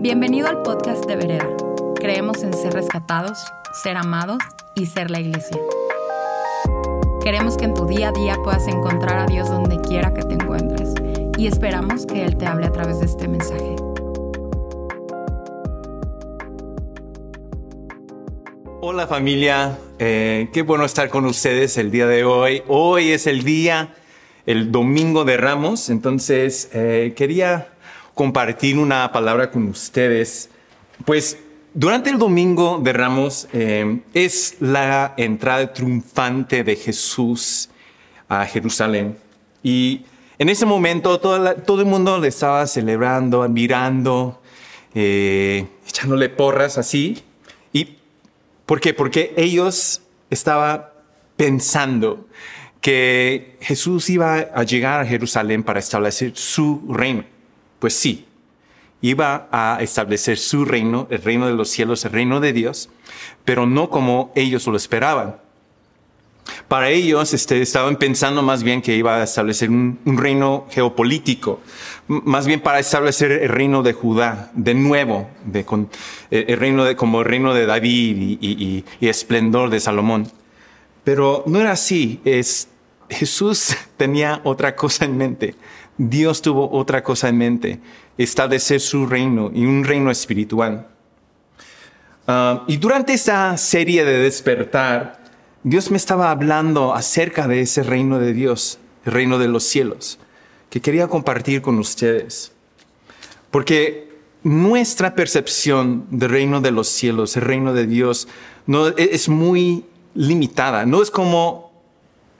Bienvenido al podcast de Vereda. Creemos en ser rescatados, ser amados y ser la iglesia. Queremos que en tu día a día puedas encontrar a Dios donde quiera que te encuentres y esperamos que Él te hable a través de este mensaje. Hola familia, eh, qué bueno estar con ustedes el día de hoy. Hoy es el día, el domingo de Ramos, entonces eh, quería compartir una palabra con ustedes. Pues durante el domingo de Ramos eh, es la entrada triunfante de Jesús a Jerusalén y en ese momento todo el mundo le estaba celebrando, admirando, echándole porras así. ¿Por qué? Porque ellos estaban pensando que Jesús iba a llegar a Jerusalén para establecer su reino. Pues sí, iba a establecer su reino, el reino de los cielos, el reino de Dios, pero no como ellos lo esperaban. Para ellos este, estaban pensando más bien que iba a establecer un, reino geopolítico, más bien para establecer el reino de Judá, de nuevo, eh, el reino de, como el reino de David y, esplendor de Salomón. Pero no era así. Es, Jesús tenía otra cosa en mente. Dios tuvo otra cosa en mente, establecer su reino y un reino espiritual. Ah, y durante esta serie de despertar, Dios me estaba hablando acerca de ese reino de Dios, el reino de los cielos, que quería compartir con ustedes. Porque nuestra percepción del reino de los cielos, el reino de Dios, no, e, es muy limitada. No es como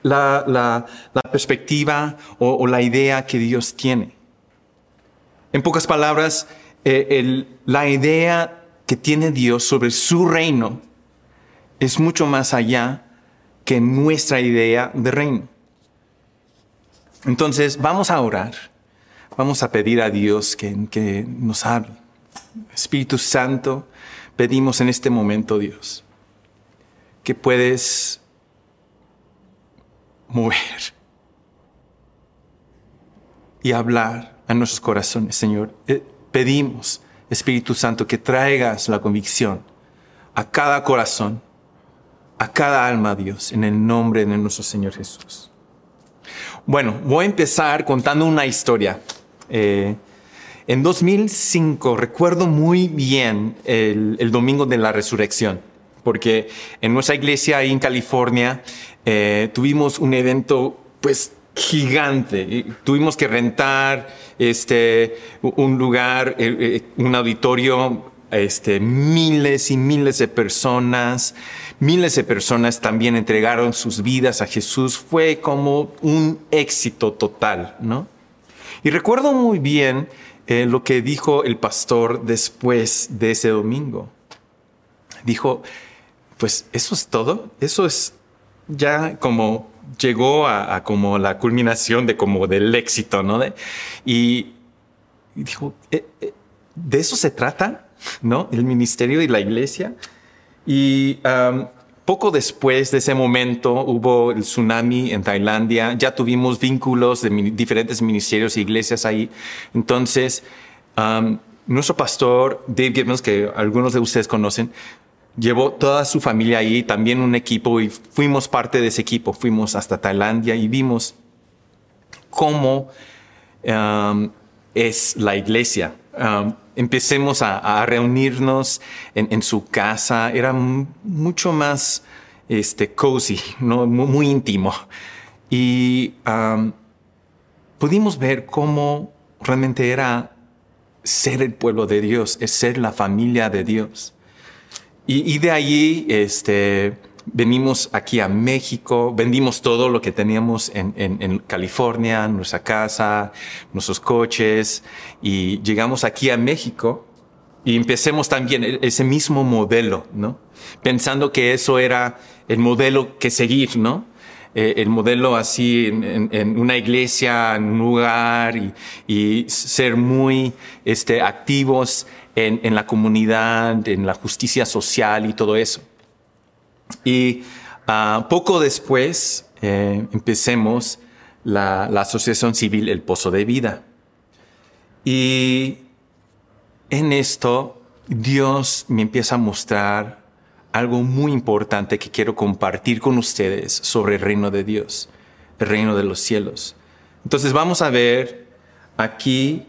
la, perspectiva o, la idea que Dios tiene. En pocas palabras, eh, la idea que tiene Dios sobre su reino es mucho más allá que nuestra idea de reino. Entonces vamos a orar, vamos a pedir a Dios que, que nos hable. Espíritu Santo, pedimos en este momento, Dios, que puedes mover y hablar a nuestros corazones, Señor. Eh, pedimos, Espíritu Santo, que traigas la convicción a cada corazón a cada alma, Dios, en el nombre de nuestro Señor Jesús. Bueno, voy a empezar contando una historia. Eh, en 2005 recuerdo muy bien el, domingo de la resurrección, porque en nuestra iglesia ahí en California eh, tuvimos un evento pues gigante. Tuvimos que rentar este, un lugar, eh, un auditorio, este, miles y miles de personas. Miles de personas también entregaron sus vidas a Jesús. Fue como un éxito total, ¿no? Y recuerdo muy bien eh, lo que dijo el pastor después de ese domingo. Dijo, pues eso es todo, eso es ya como llegó a, como la culminación de como del éxito, ¿no? y, dijo, eh, eh, ¿de eso se trata? ¿No? El ministerio y la iglesia. Y poco después de ese momento hubo el tsunami en Tailandia, ya tuvimos vínculos de diferentes ministerios e iglesias ahí. Entonces, nuestro pastor Dave Gibbons, que algunos de ustedes conocen, llevó toda su familia ahí, también un equipo, y fuimos parte de ese equipo. Fuimos hasta Tailandia y vimos cómo es la iglesia empecemos a, reunirnos en, su casa. Era mucho más este, cozy, ¿no? muy, íntimo. Y pudimos ver cómo realmente era ser el pueblo de Dios, es ser la familia de Dios. Y, de allí este, venimos aquí a México, vendimos todo lo que teníamos en, en, California, nuestra casa, nuestros coches, y llegamos aquí a México y empecemos también e, ese mismo modelo, ¿no? Pensando que eso era el modelo que seguir, ¿no? Eh, el modelo así en, en, una iglesia, en un lugar y, y ser muy este, activos en, en la comunidad, en la justicia social y todo eso. Y ah, poco después eh, empecemos la, Asociación Civil El Pozo de Vida. Y en esto Dios me empieza a mostrar algo muy importante que quiero compartir con ustedes sobre el reino de Dios, el reino de los cielos. Entonces vamos a ver aquí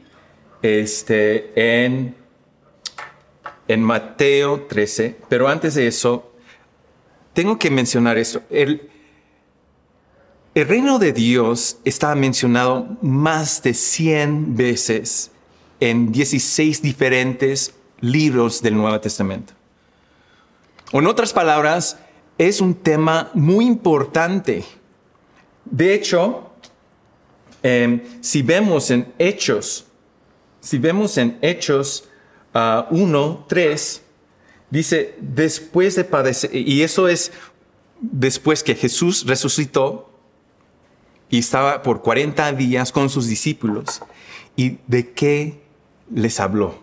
este, en, en Mateo 13, pero antes de eso, tengo que mencionar esto. El, el reino de Dios está mencionado más de 100 veces en 16 diferentes libros del Nuevo Testamento. En otras palabras, es un tema muy importante. De hecho, em, si vemos en Hechos, si vemos en Hechos 1, 3, dice, después de padecer, y eso es después que Jesús resucitó y estaba por 40 días con sus discípulos, ¿y de qué les habló?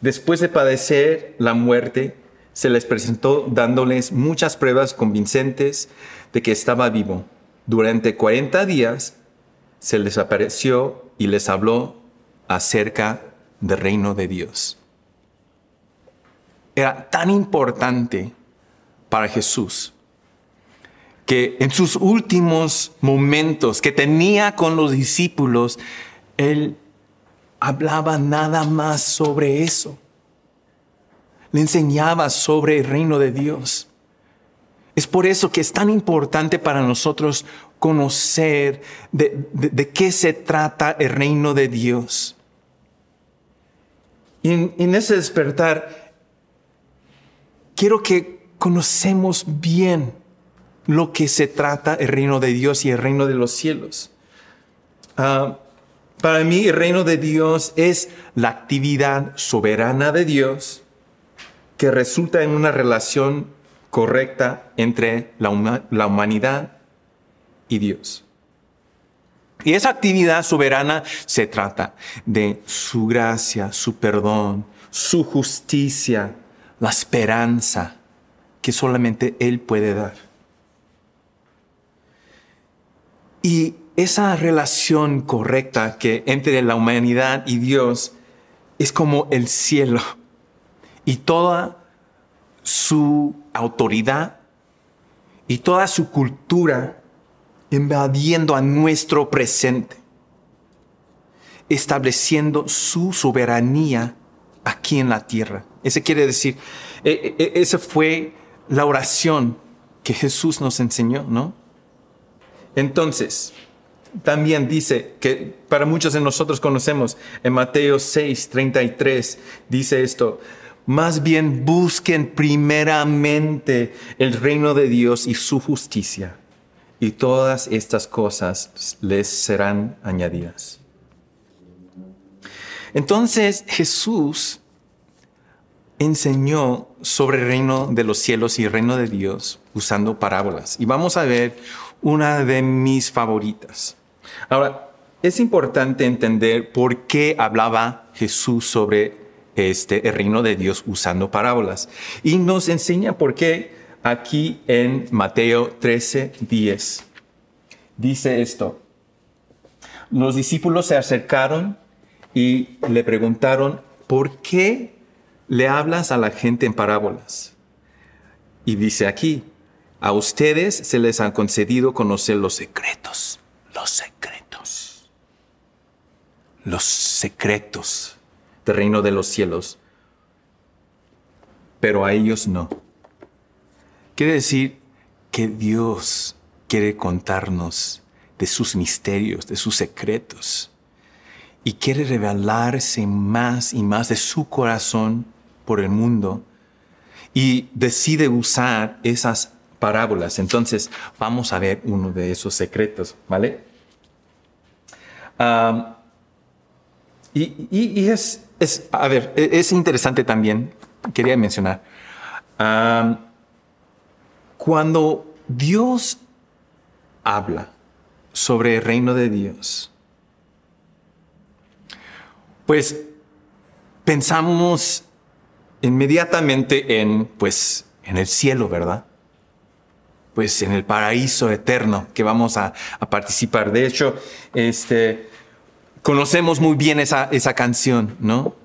Después de padecer la muerte, se les presentó dándoles muchas pruebas convincentes de que estaba vivo. Durante 40 días se les apareció y les habló acerca del reino de Dios. Era tan importante para Jesús que en sus últimos momentos que tenía con los discípulos, Él hablaba nada más sobre eso. Le enseñaba sobre el reino de Dios. Es por eso que es tan importante para nosotros conocer de, qué se trata el reino de Dios. En ese despertar, quiero que conocemos bien lo que se trata el reino de Dios y el reino de los cielos. Ah, para mí el reino de Dios es la actividad soberana de Dios que resulta en una relación correcta entre la, la humanidad y Dios. Y esa actividad soberana se trata de su gracia, su perdón, su justicia, la esperanza que solamente Él puede dar. Y esa relación correcta que entre la humanidad y Dios es como el cielo y toda su autoridad y toda su cultura invadiendo a nuestro presente, estableciendo su soberanía aquí en la tierra. Ese quiere decir, e, e, esa fue la oración que Jesús nos enseñó, ¿no? Entonces, también dice que para muchos de nosotros conocemos en Mateo 6, 33, dice esto, más bien busquen primeramente el reino de Dios y su justicia, y todas estas cosas les serán añadidas. Entonces Jesús enseñó sobre el reino de los cielos y el reino de Dios usando parábolas. Y vamos a ver una de mis favoritas. Ahora, es importante entender por qué hablaba Jesús sobre este, el reino de Dios usando parábolas. Y nos enseña por qué aquí en Mateo 13, 10. Dice esto. Los discípulos se acercaron y le preguntaron, ¿por qué le hablas a la gente en parábolas? Y dice aquí, a ustedes se les han concedido conocer los secretos, los secretos, los secretos del reino de los cielos, pero a ellos no. Quiere decir que Dios quiere contarnos de sus misterios, de sus secretos, y quiere revelarse más y más de su corazón por el mundo, y decide usar esas parábolas. Entonces, vamos a ver uno de esos secretos, ¿vale? y, es, es, a ver, e, es interesante también, quería mencionar, cuando Dios habla sobre el reino de Dios, pues pensamos inmediatamente en, pues, en el cielo, ¿verdad? pues en el paraíso eterno que vamos a, participar. De hecho, este, conocemos muy bien esa, esa canción, ¿no?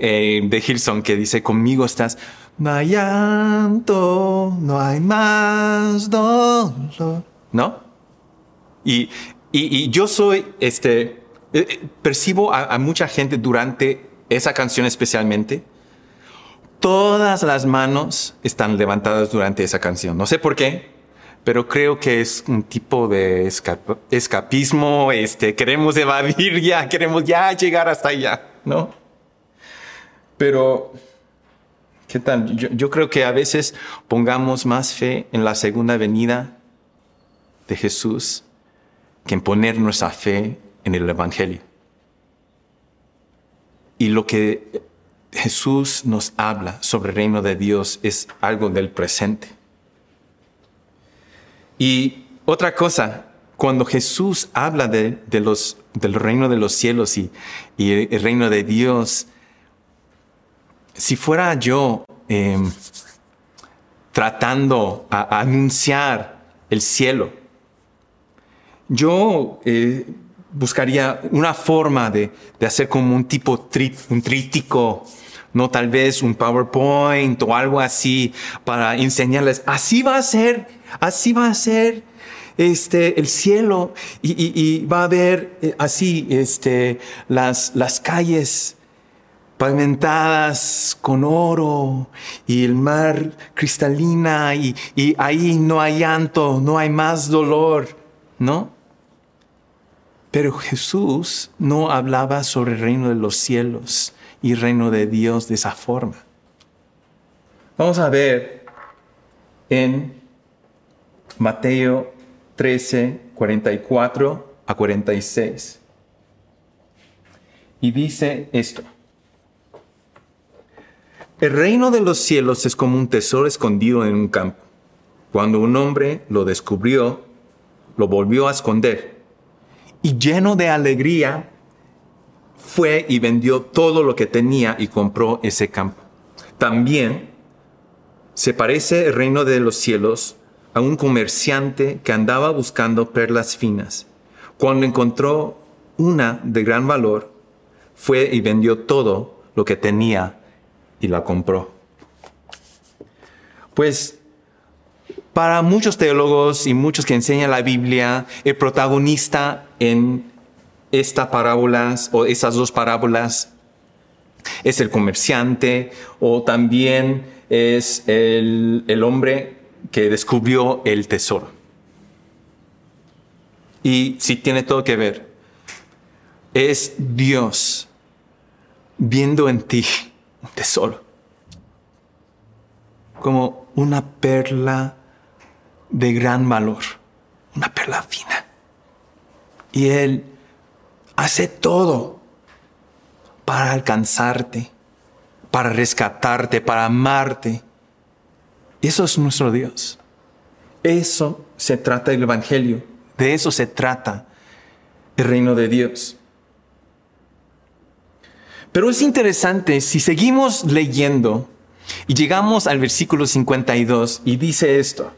eh, de Hilson que dice, conmigo estás, no hay llanto, no hay más dolor, ¿no? Y, y, yo soy, este, eh, eh, percibo a, a mucha gente durante esa canción especialmente, todas las manos están levantadas durante esa canción. No sé por qué, pero creo que es un tipo de escapismo. Este, queremos evadir ya, queremos ya llegar hasta allá, ¿no? Pero, ¿qué tal? Yo, creo que a veces pongamos más fe en la segunda venida de Jesús que en poner nuestra fe en el Evangelio. Y lo que Jesús nos habla sobre el reino de Dios es algo del presente. Y otra cosa, cuando Jesús habla de, los, del reino de los cielos y, el reino de Dios, si fuera yo em, tratando a, anunciar el cielo, yo eh, buscaría una forma de, hacer como un tipo un trítico, no tal vez un PowerPoint o algo así para enseñarles, así va a ser, así va a ser este, el cielo y, va a haber eh, así este, las, las calles pavimentadas con oro y el mar cristalina y, y ahí no hay llanto, no hay más dolor, ¿no? Pero Jesús no hablaba sobre el reino de los cielos y el reino de Dios de esa forma. Vamos a ver en Mateo 13, 44 a 46. Y dice esto. El reino de los cielos es como un tesoro escondido en un campo. Cuando un hombre lo descubrió, lo volvió a esconder y lleno de alegría, fue y vendió todo lo que tenía y compró ese campo. También se parece el reino de los cielos a un comerciante que andaba buscando perlas finas. Cuando encontró una de gran valor, fue y vendió todo lo que tenía y la compró. Pues para muchos teólogos y muchos que enseñan la Biblia, el protagonista en estas parábolas o esas dos parábolas es el comerciante o también es el, el hombre que descubrió el tesoro. Y si tiene todo que ver, es Dios viendo en ti un tesoro, como una perla de gran valor, una perla fina. Y Él hace todo para alcanzarte, para rescatarte, para amarte. Eso es nuestro Dios. Eso se trata del Evangelio. De eso se trata el reino de Dios. Pero es interesante, si seguimos leyendo y llegamos al versículo 52 y dice esto.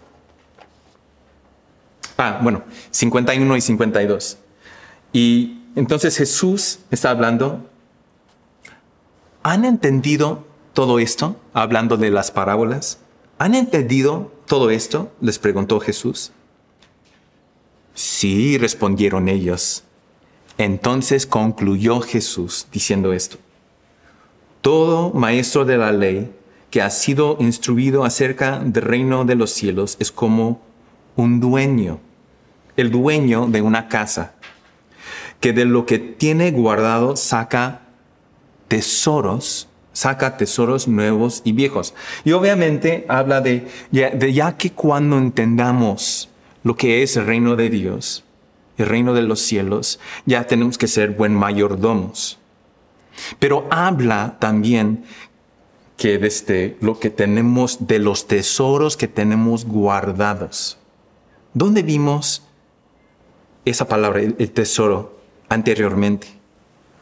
Ah, bueno, 51 y 52. Y entonces Jesús está hablando. ¿Han entendido todo esto? Hablando de las parábolas. ¿Han entendido todo esto? Les preguntó Jesús. Sí, respondieron ellos. Entonces concluyó Jesús diciendo esto. Todo maestro de la ley que ha sido instruido acerca del reino de los cielos es como un dueño el dueño de una casa, que de lo que tiene guardado saca tesoros, saca tesoros nuevos y viejos. Y obviamente habla de de ya que cuando entendamos lo que es el reino de Dios, el reino de los cielos, ya tenemos que ser buen mayordomos. Pero habla también que desde lo que tenemos, de los tesoros que tenemos guardados. ¿Dónde vimos esa palabra, el, tesoro, anteriormente?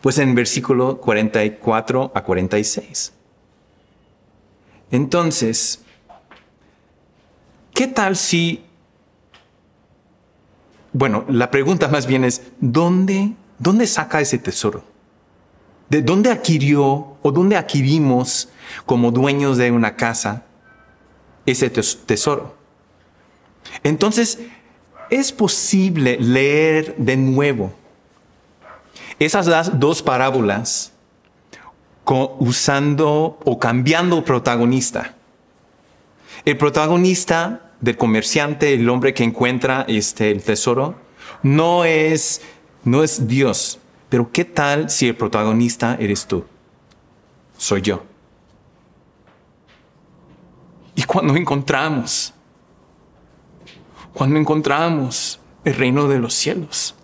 Pues en versículo 44 a 46. Entonces, ¿qué tal si... Bueno, la pregunta más bien es, ¿dónde, dónde saca ese tesoro? ¿De dónde adquirió o dónde adquirimos como dueños de una casa ese tesoro? Entonces, es posible leer de nuevo esas dos parábolas usando o cambiando protagonista. El protagonista del comerciante, el hombre que encuentra este, el tesoro, no es, no es Dios. Pero ¿qué tal si el protagonista eres tú? Soy yo. Y cuando encontramos, cuando encontramos el reino de los cielos,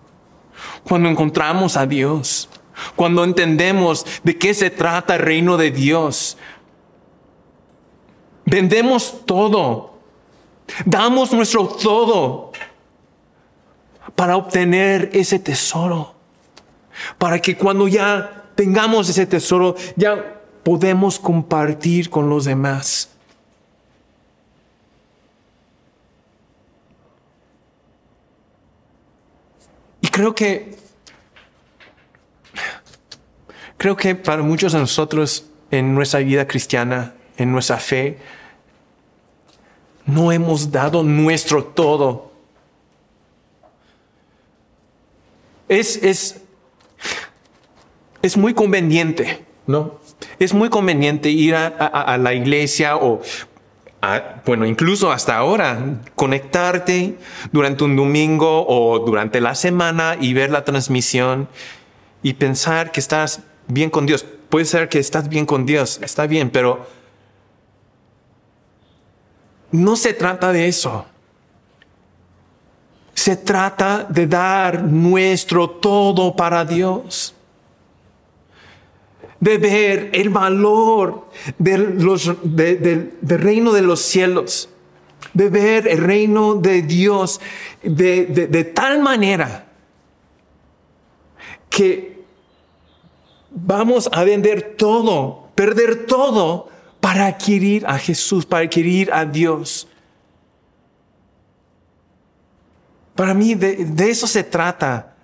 cuando encontramos a Dios, cuando entendemos de qué se trata el reino de Dios, vendemos todo, damos nuestro todo para obtener ese tesoro, para que cuando ya tengamos ese tesoro, ya podemos compartir con los demás. Y creo que creo que para muchos de nosotros en nuestra vida cristiana, en nuestra fe, no hemos dado nuestro todo. Es, es, es muy conveniente, ¿no? Es muy conveniente ir a, la iglesia o, bueno, incluso hasta ahora, conectarte durante un domingo o durante la semana y ver la transmisión y pensar que estás bien con Dios. Puede ser que estás bien con Dios, está bien, pero no se trata de eso. Se trata de dar nuestro todo para Dios. De ver el valor del reino de los cielos. De ver el reino de Dios de tal manera que vamos a vender todo, perder todo para adquirir a Jesús, para adquirir a Dios. Para mí de, eso se trata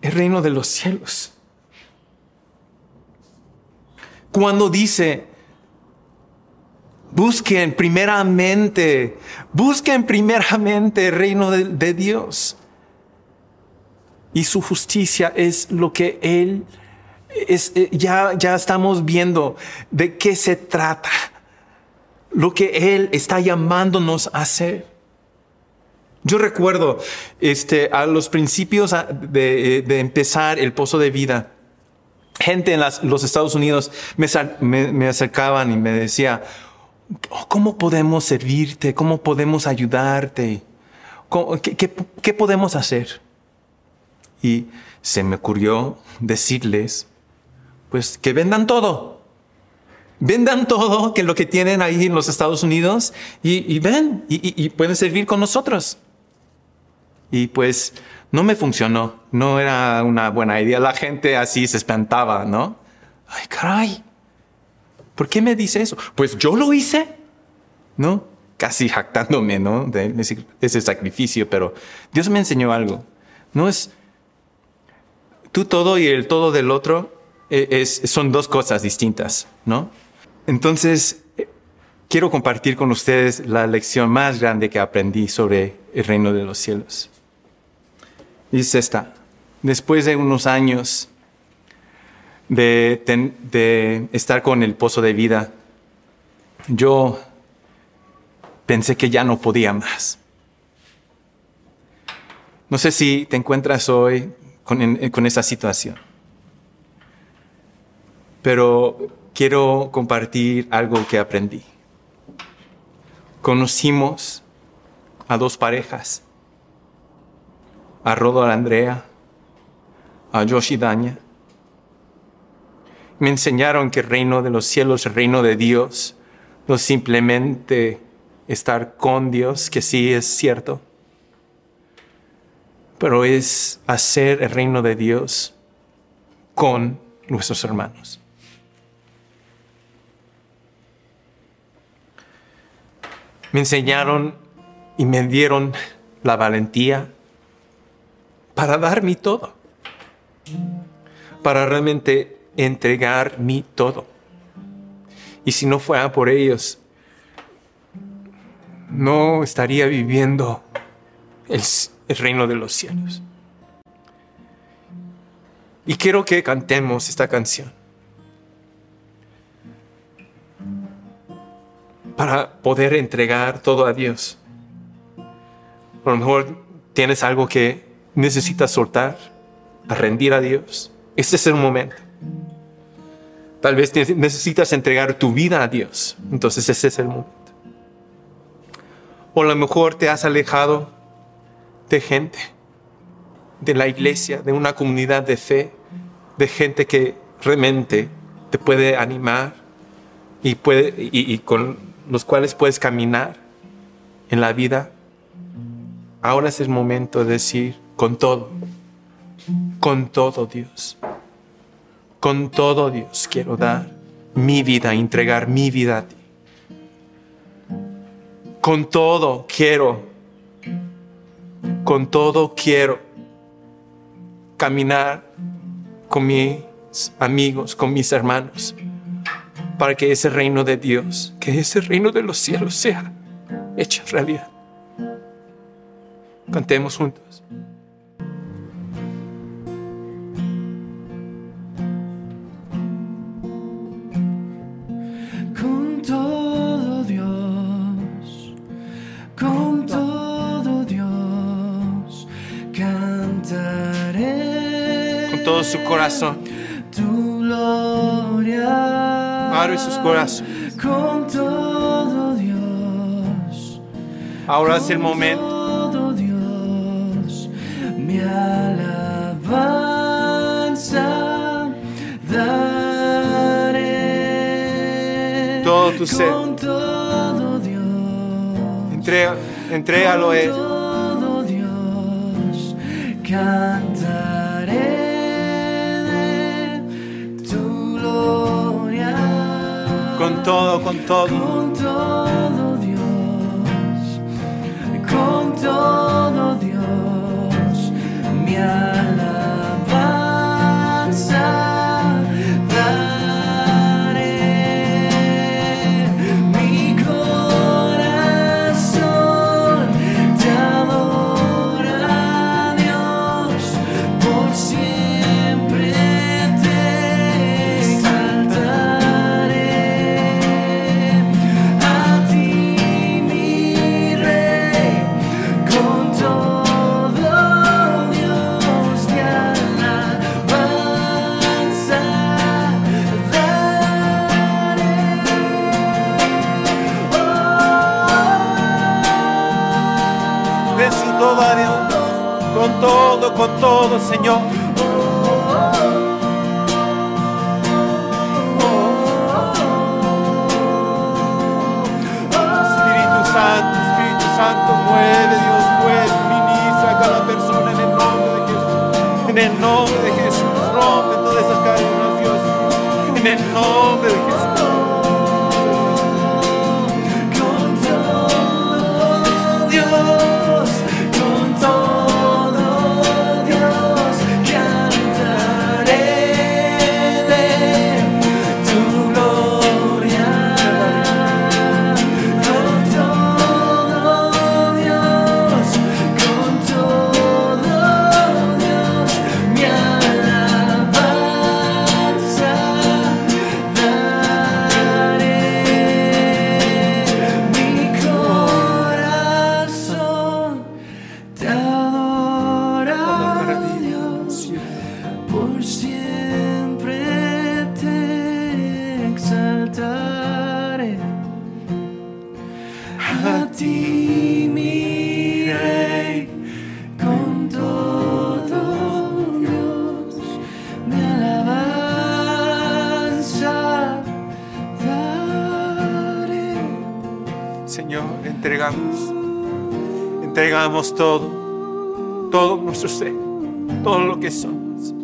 el reino de los cielos. Cuando dice, busquen primeramente, busquen primeramente el reino de Dios. Y su justicia es lo que Él eh, ya, ya estamos viendo de qué se trata, lo que Él está llamándonos a hacer. Yo recuerdo este, a los principios de, empezar el pozo de vida, gente en los Estados Unidos me, acercaban y me decía, oh, ¿cómo podemos servirte? ¿Cómo podemos ayudarte? qué podemos hacer? Y se me ocurrió decirles pues que vendan todo. Vendan todo que lo que tienen ahí en los Estados Unidos y, ven y, pueden servir con nosotros. Y pues no me funcionó, no era una buena idea. La gente así se espantaba, ¿no? Ay, caray, ¿por qué me dice eso? Pues yo lo hice, ¿no? Casi jactándome, ¿no? De ese sacrificio, pero Dios me enseñó algo. No es tú todo y el todo del otro eh, son dos cosas distintas, ¿no? Entonces, eh, quiero compartir con ustedes la lección más grande que aprendí sobre el reino de los cielos. Dice esta, después de unos años de, de estar con el pozo de vida, yo pensé que ya no podía más. No sé si te encuentras hoy con, con esa situación pero quiero compartir algo que aprendí. Conocimos a dos parejas, a Rodo Andrea, a Josh y Daña. Me enseñaron que el reino de los cielos, el reino de Dios, no simplemente estar con Dios, que sí es cierto, pero es hacer el reino de Dios con nuestros hermanos. Me enseñaron y me dieron la valentía para dar mi todo. para realmente entregar mi todo. Y si no fuera por ellos, no estaría viviendo el, el reino de los cielos. Y quiero que cantemos esta canción. Para poder entregar todo a Dios. A lo mejor tienes algo que necesitas soltar, rendir a Dios. Este es el momento. Tal vez necesitas entregar tu vida a Dios. Entonces ese es el momento. O a lo mejor te has alejado de gente, de la iglesia, de una comunidad de fe, de gente que realmente te puede animar y, puede, y, con los cuales puedes caminar en la vida. Ahora es el momento de decir con todo, con todo Dios, con todo Dios quiero dar mi vida, entregar mi vida a ti. Con todo quiero, con todo quiero caminar con mis amigos, con mis hermanos, para que ese reino de Dios, que ese reino de los cielos sea hecho realidad. Cantemos juntos. su corazón. Sus corazones. Con todo Dios. Ahora es el momento. Todo Dios. Mi alabanza daré. Todo tu ser. Con todo Dios. Entrega, entrégalo a Él. Todo Dios. Cantaré. Con todo, con todo. A Dios. Con todo, con todo, Señor. Espíritu Santo, Espíritu Santo, mueve, Dios, mueve, ministra a cada persona en el nombre de Jesús. En el nombre todo, todo nuestro ser, todo lo que somos.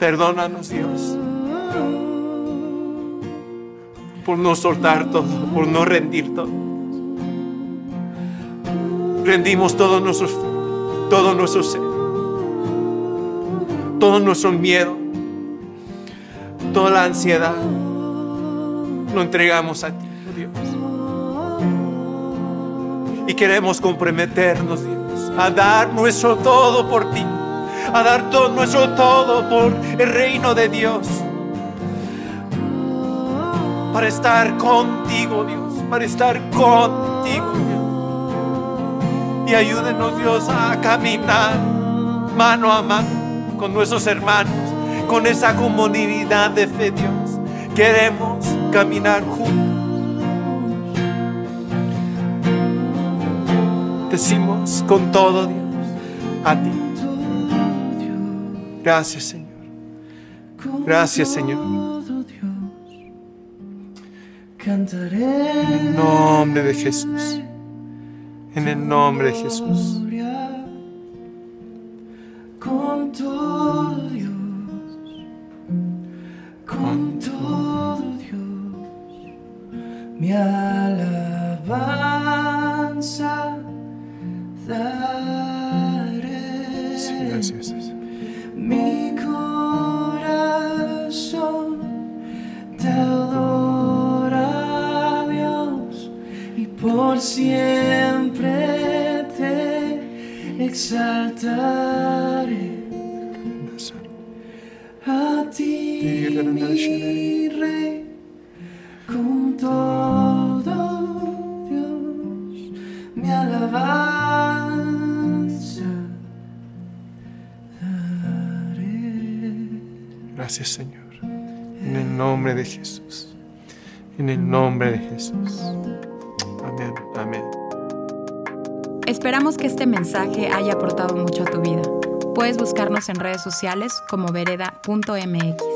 Perdónanos, Dios, por no soltar todo, por no rendir todo. Rendimos todo nuestro, todo nuestro ser, todo nuestro miedo, toda la ansiedad, lo entregamos a ti, Dios. Y queremos comprometernos, Dios, a dar nuestro todo por ti, a dar todo nuestro todo por el reino de Dios. Para estar contigo, Dios, para estar contigo. Y ayúdenos, Dios, a caminar mano a mano con nuestros hermanos, con esa comunidad de fe, Dios. Queremos caminar juntos. Decimos con todo, Dios, a ti. Gracias, Señor. Gracias, Señor. Cantaré En el nombre de Jesús. En el nombre de Jesús. Con todo mi alabanza. Gracias, Señor. En el nombre de Jesús. En el nombre de Jesús. Amén. Amén. Esperamos que este mensaje haya aportado mucho a tu vida. Puedes buscarnos en redes sociales como vereda.mx.